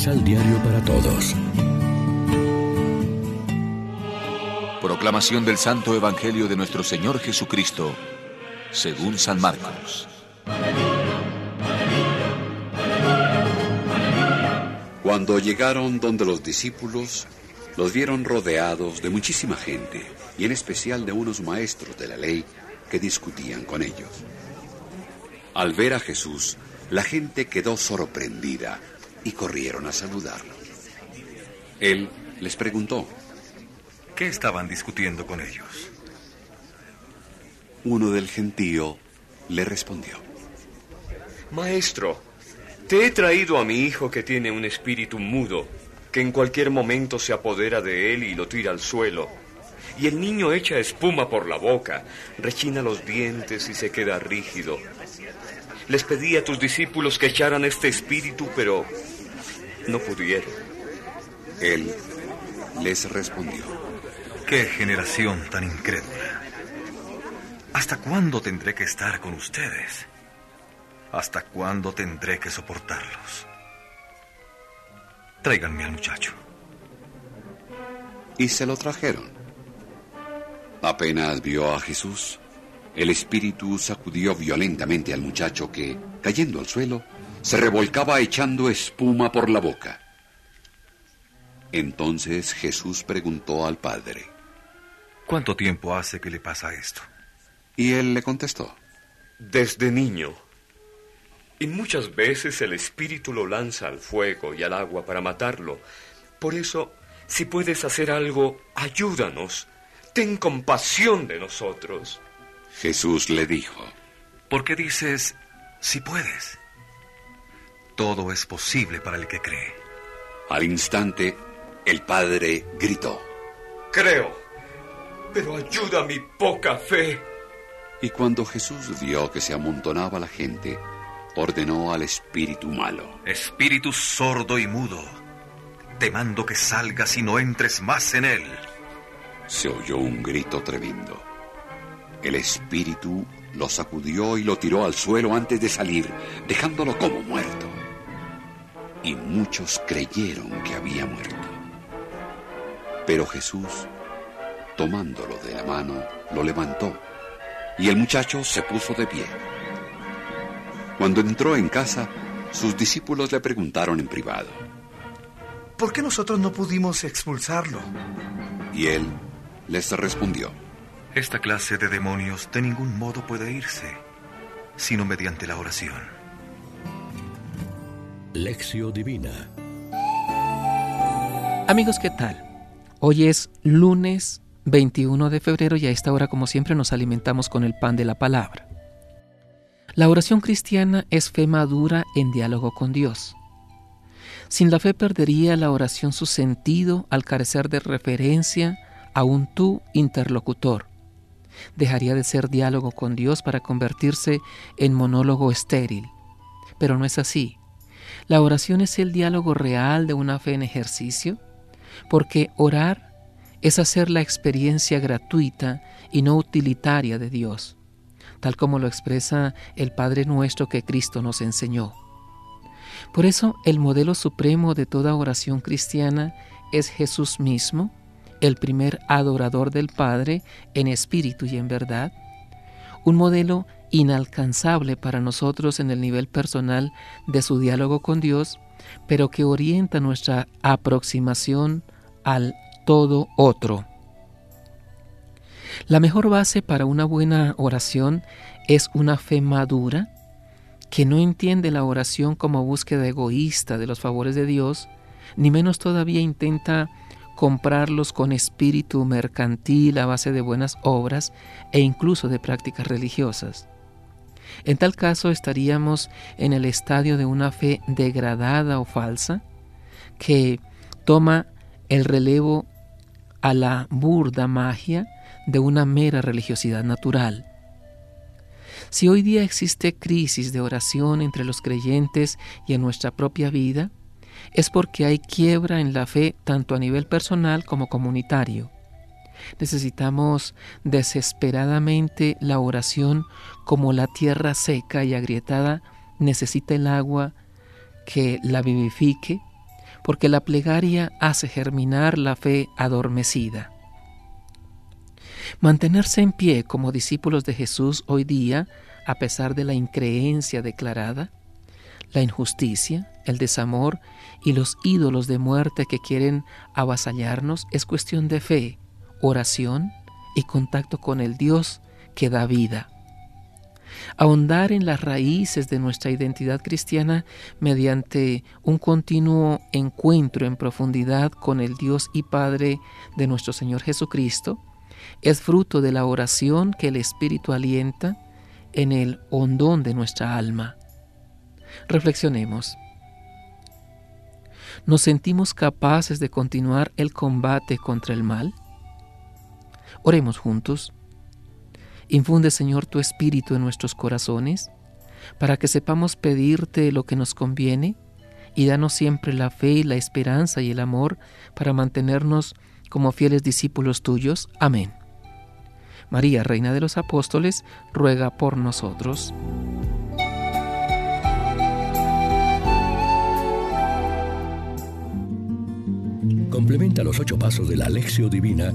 Misal Diario para Todos. Proclamación del Santo Evangelio de nuestro Señor Jesucristo, según San Marcos. Cuando llegaron donde los discípulos, los vieron rodeados de muchísima gente, y en especial de unos maestros de la ley que discutían con ellos. Al ver a Jesús, la gente quedó sorprendida y corrieron a saludarlo. Él les preguntó, ¿qué estaban discutiendo con ellos? Uno del gentío le respondió, Maestro, te he traído a mi hijo que tiene un espíritu mudo, que en cualquier momento se apodera de él y lo tira al suelo. Y el niño echa espuma por la boca, rechina los dientes y se queda rígido. Les pedí a tus discípulos que echaran este espíritu, pero no pudieron. Él les respondió. ¡Qué generación tan incrédula! ¿Hasta cuándo tendré que estar con ustedes? ¿Hasta cuándo tendré que soportarlos? Tráiganme al muchacho. Y se lo trajeron. Apenas vio a Jesús, el espíritu sacudió violentamente al muchacho que, cayendo al suelo, se revolcaba echando espuma por la boca. Entonces Jesús preguntó al padre, ¿Cuánto tiempo hace que le pasa esto? Y él le contestó, Desde niño. Y muchas veces el espíritu lo lanza al fuego y al agua para matarlo. Por eso, si puedes hacer algo, ayúdanos. Ten compasión de nosotros. Jesús le dijo, ¿por qué dices si puedes? Todo es posible para el que cree. Al instante, el padre gritó, Creo, pero ayuda mi poca fe. Y cuando Jesús vio que se amontonaba la gente, ordenó al espíritu malo, Espíritu sordo y mudo, te mando que salgas y no entres más en él. Se oyó un grito tremendo. El espíritu lo sacudió y lo tiró al suelo antes de salir, dejándolo como muerto. Y muchos creyeron que había muerto. Pero Jesús, tomándolo de la mano, lo levantó, y el muchacho se puso de pie. Cuando entró en casa, sus discípulos le preguntaron en privado, ¿Por qué nosotros no pudimos expulsarlo? Y él les respondió, Esta clase de demonios de ningún modo puede irse, sino mediante la oración. Lección Divina Amigos, ¿qué tal? Hoy es lunes 21 de febrero y a esta hora, como siempre, nos alimentamos con el pan de la palabra. La oración cristiana es fe madura en diálogo con Dios. Sin la fe perdería la oración su sentido al carecer de referencia a un tú interlocutor. Dejaría de ser diálogo con Dios para convertirse en monólogo estéril. Pero no es así. La oración es el diálogo real de una fe en ejercicio, porque orar es hacer la experiencia gratuita y no utilitaria de Dios, tal como lo expresa el Padre nuestro que Cristo nos enseñó. Por eso el modelo supremo de toda oración cristiana es Jesús mismo, el primer adorador del Padre en espíritu y en verdad, un modelo inalcanzable para nosotros en el nivel personal de su diálogo con Dios, pero que orienta nuestra aproximación al todo otro. La mejor base para una buena oración es una fe madura que no entiende la oración como búsqueda egoísta de los favores de Dios, ni menos todavía intenta comprarlos con espíritu mercantil a base de buenas obras e incluso de prácticas religiosas. En tal caso estaríamos en el estadio de una fe degradada o falsa que toma el relevo a la burda magia de una mera religiosidad natural. Si hoy día existe crisis de oración entre los creyentes y en nuestra propia vida, es porque hay quiebra en la fe tanto a nivel personal como comunitario. Necesitamos desesperadamente la oración como la tierra seca y agrietada necesita el agua que la vivifique, porque la plegaria hace germinar la fe adormecida. Mantenerse en pie como discípulos de Jesús hoy día, a pesar de la increencia declarada, la injusticia, el desamor y los ídolos de muerte que quieren avasallarnos, es cuestión de fe, oración y contacto con el Dios que da vida. Ahondar en las raíces de nuestra identidad cristiana mediante un continuo encuentro en profundidad con el Dios y Padre de nuestro Señor Jesucristo es fruto de la oración que el Espíritu alienta en el hondón de nuestra alma. Reflexionemos. ¿Nos sentimos capaces de continuar el combate contra el mal? Oremos juntos. Infunde, Señor, tu espíritu en nuestros corazones, para que sepamos pedirte lo que nos conviene, y danos siempre la fe, la esperanza y el amor para mantenernos como fieles discípulos tuyos. Amén. María, Reina de los Apóstoles, ruega por nosotros. Complementa los ocho pasos de la Alexio Divina